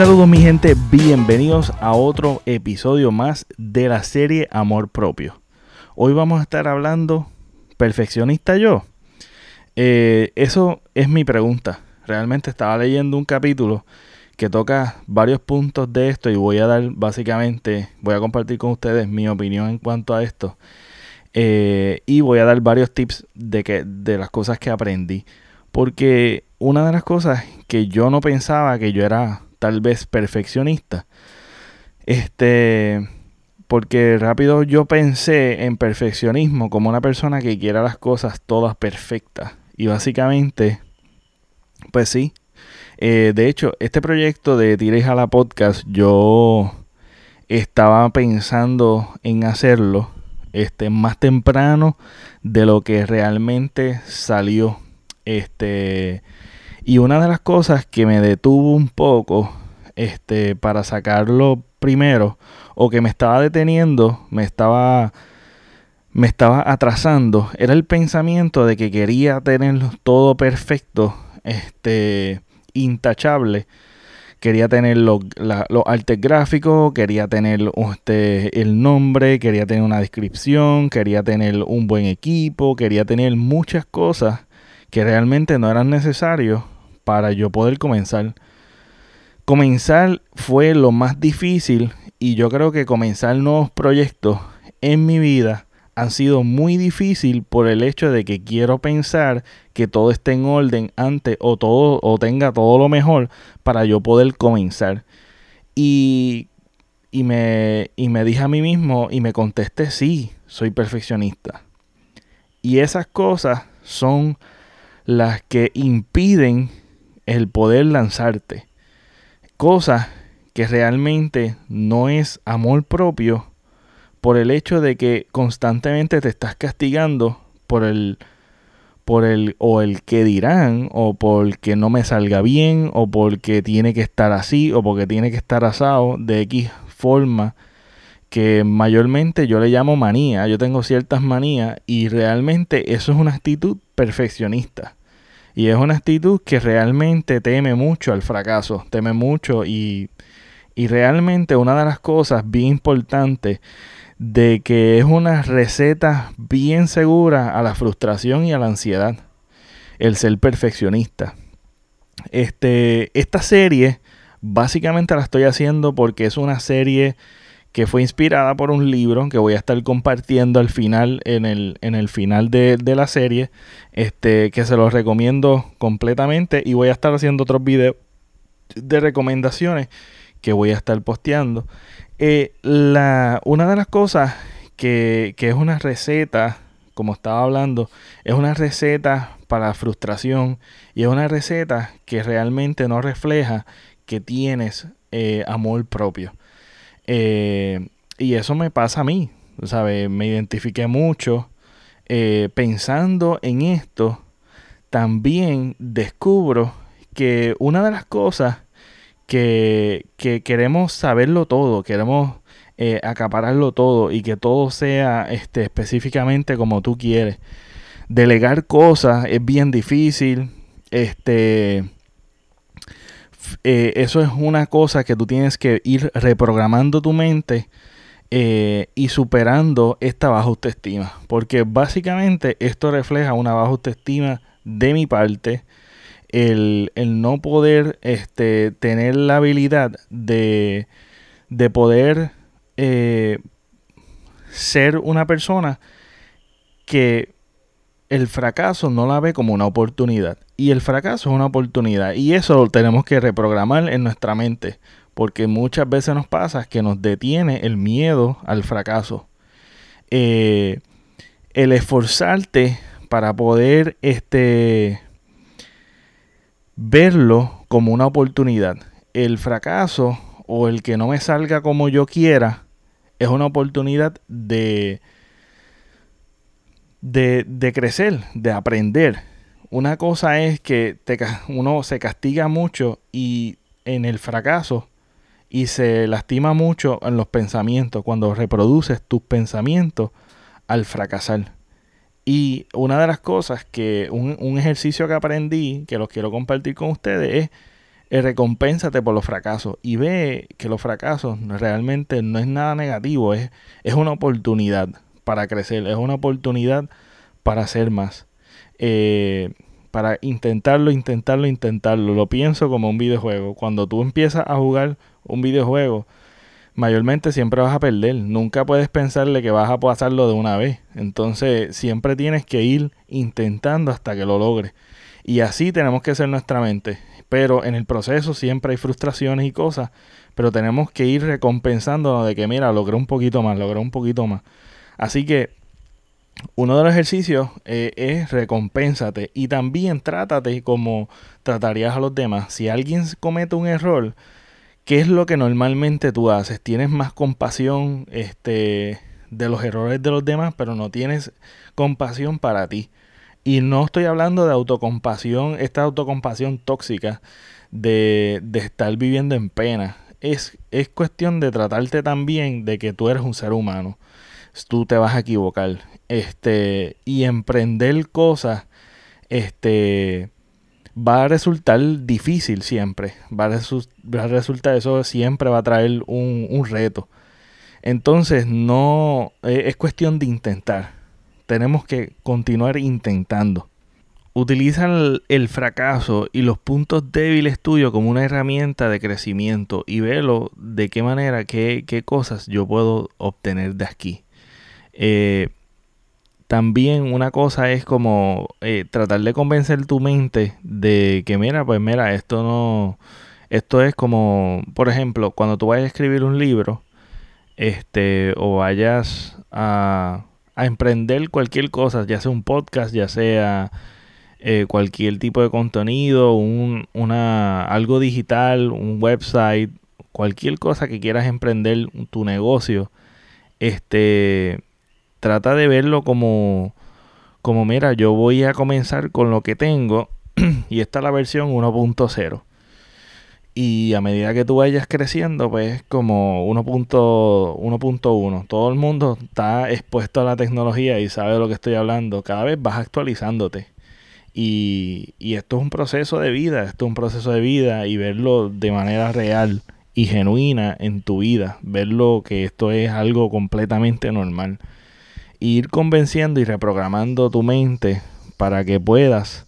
Saludos mi gente, bienvenidos a otro episodio más de la serie Amor Propio. Hoy vamos a estar hablando, ¿perfeccionista yo? Eh, eso es mi pregunta. Realmente estaba leyendo un capítulo que toca varios puntos de esto y voy a dar básicamente, voy a compartir con ustedes mi opinión en cuanto a esto. Eh, y voy a dar varios tips de, que, de las cosas que aprendí. Porque una de las cosas que yo no pensaba que yo era tal vez perfeccionista. Este, porque rápido yo pensé en perfeccionismo como una persona que quiera las cosas todas perfectas. Y básicamente, pues sí. Eh, de hecho, este proyecto de Tires a la Podcast, yo estaba pensando en hacerlo este, más temprano de lo que realmente salió. Este, y una de las cosas que me detuvo un poco este, para sacarlo primero, o que me estaba deteniendo, me estaba, me estaba atrasando, era el pensamiento de que quería tenerlo todo perfecto, este, intachable. Quería tener los, artes gráficos, quería tener este, el nombre, quería tener una descripción, quería tener un buen equipo, quería tener muchas cosas que realmente no eran necesarios para yo poder comenzar. Comenzar fue lo más difícil y yo creo que comenzar nuevos proyectos en mi vida han sido muy difícil por el hecho de que quiero pensar que todo esté en orden antes o todo o tenga todo lo mejor para yo poder comenzar. Y, y, me, y me dije a mí mismo y me contesté sí, soy perfeccionista. Y esas cosas son las que impiden el poder lanzarte. Cosa que realmente no es amor propio por el hecho de que constantemente te estás castigando por el por el o el que dirán o porque no me salga bien o porque tiene que estar así o porque tiene que estar asado de X forma que mayormente yo le llamo manía, yo tengo ciertas manías y realmente eso es una actitud perfeccionista. Y es una actitud que realmente teme mucho al fracaso, teme mucho y, y realmente una de las cosas bien importantes de que es una receta bien segura a la frustración y a la ansiedad, el ser perfeccionista. Este, esta serie básicamente la estoy haciendo porque es una serie que fue inspirada por un libro que voy a estar compartiendo al final, en el, en el final de, la serie, este, que se los recomiendo completamente y voy a estar haciendo otros videos de recomendaciones que voy a estar posteando. Eh, la, una de las cosas que, que es una receta, como estaba hablando, es una receta para frustración y es una receta que realmente no refleja que tienes eh, amor propio. Eh, y eso me pasa a mí, ¿sabes? Me identifiqué mucho eh, pensando en esto. También descubro que una de las cosas que, queremos saberlo todo, queremos eh, acapararlo todo y que todo sea este, específicamente como tú quieres. Delegar cosas es bien difícil. Este eh, eso es una cosa que tú tienes que ir reprogramando tu mente eh, y superando esta baja autoestima. Porque básicamente esto refleja una baja autoestima de mi parte. El, no poder este, tener la habilidad de, de poder eh, ser una persona que el fracaso no la ve como una oportunidad. Y el fracaso es una oportunidad. Y eso lo tenemos que reprogramar en nuestra mente. Porque muchas veces nos pasa que nos detiene el miedo al fracaso. Eh, el esforzarte para poder este, verlo como una oportunidad. El fracaso o el que no me salga como yo quiera es una oportunidad de de, crecer, de aprender. Una cosa es que te, uno se castiga mucho y en el fracaso y se lastima mucho en los pensamientos cuando reproduces tus pensamientos al fracasar. Y una de las cosas que un, ejercicio que aprendí, que los quiero compartir con ustedes, es eh, recompénsate por los fracasos y ve que los fracasos realmente no es nada negativo, es, es una oportunidad para crecer, es una oportunidad para hacer más. Eh, para intentarlo, intentarlo, intentarlo. Lo pienso como un videojuego. Cuando tú empiezas a jugar un videojuego, mayormente siempre vas a perder. Nunca puedes pensarle que vas a pasarlo de una vez. Entonces siempre tienes que ir intentando hasta que lo logres. Y así tenemos que ser nuestra mente. Pero en el proceso siempre hay frustraciones y cosas. Pero tenemos que ir recompensándonos de que, mira, logré un poquito más, logré un poquito más. Así que uno de los ejercicios eh, es recompénsate y también trátate como tratarías a los demás. Si alguien comete un error, ¿qué es lo que normalmente tú haces? Tienes más compasión este, de los errores de los demás, pero no tienes compasión para ti. Y no estoy hablando de autocompasión, esta autocompasión tóxica de, de estar viviendo en pena. Es, es cuestión de tratarte también de que tú eres un ser humano tú te vas a equivocar. Este, y emprender cosas, este, va a resultar difícil siempre. Va a, resultar, eso siempre va a traer un, reto. Entonces, no, e, es cuestión de intentar. Tenemos que continuar intentando. Utiliza el, fracaso y los puntos débiles tuyos como una herramienta de crecimiento y velo de qué manera, qué, qué cosas yo puedo obtener de aquí. Eh, también una cosa es como eh, tratar de convencer tu mente de que mira, pues mira, esto no, esto es como, por ejemplo, cuando tú vayas a escribir un libro, este, o vayas a, emprender cualquier cosa, ya sea un podcast, ya sea eh, cualquier tipo de contenido, un, una, algo digital, un website, cualquier cosa que quieras emprender tu negocio, este trata de verlo como, como mira, yo voy a comenzar con lo que tengo y esta es la versión 1.0. Y a medida que tú vayas creciendo, pues como 1.1. Todo el mundo está expuesto a la tecnología y sabe de lo que estoy hablando. Cada vez vas actualizándote. Y, y esto es un proceso de vida, esto es un proceso de vida y verlo de manera real y genuina en tu vida. Verlo que esto es algo completamente normal ir convenciendo y reprogramando tu mente para que puedas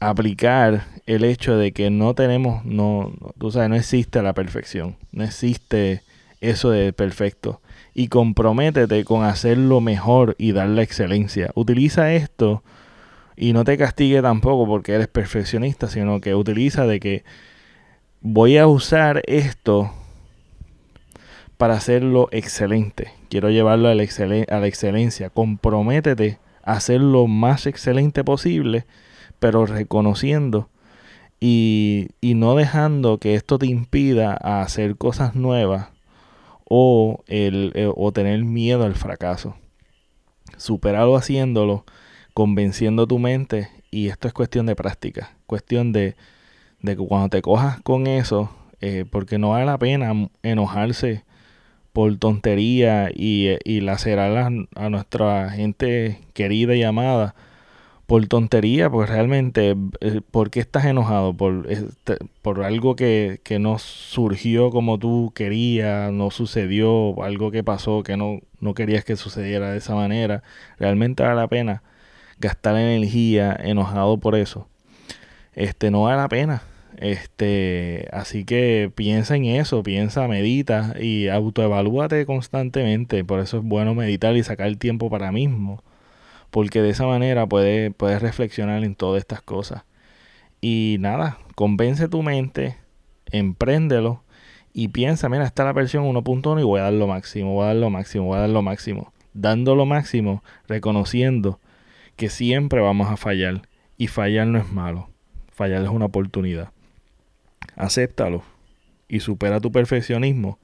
aplicar el hecho de que no tenemos, no, tú sabes, no existe la perfección, no existe eso de perfecto. Y comprométete con hacerlo mejor y dar la excelencia. Utiliza esto y no te castigue tampoco porque eres perfeccionista, sino que utiliza de que voy a usar esto para hacerlo excelente. Quiero llevarlo a la, a la excelencia. Comprométete a hacer lo más excelente posible, pero reconociendo y, no dejando que esto te impida a hacer cosas nuevas o, el, eh, o tener miedo al fracaso. Superarlo haciéndolo, convenciendo tu mente y esto es cuestión de práctica, cuestión de, de que cuando te cojas con eso, eh, porque no vale la pena enojarse por tontería y, y lacerar a, nuestra gente querida y amada por tontería, pues realmente, eh, ¿por qué estás enojado? Por, este, por algo que, que, no surgió como tú querías, no sucedió, algo que pasó que no, no querías que sucediera de esa manera. Realmente vale la pena gastar energía enojado por eso. Este, no vale la pena. Este, así que piensa en eso, piensa, medita y autoevalúate constantemente. Por eso es bueno meditar y sacar el tiempo para mismo. Porque de esa manera puedes, puedes reflexionar en todas estas cosas. Y nada, convence tu mente, empréndelo y piensa, mira, está la versión 1.1 y voy a dar lo máximo, voy a dar lo máximo, voy a dar lo máximo. Dando lo máximo, reconociendo que siempre vamos a fallar. Y fallar no es malo, fallar es una oportunidad acéptalo y supera tu perfeccionismo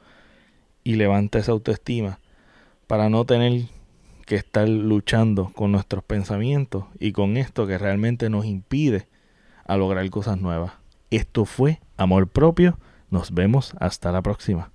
y levanta esa autoestima para no tener que estar luchando con nuestros pensamientos y con esto que realmente nos impide a lograr cosas nuevas. Esto fue Amor Propio. Nos vemos hasta la próxima.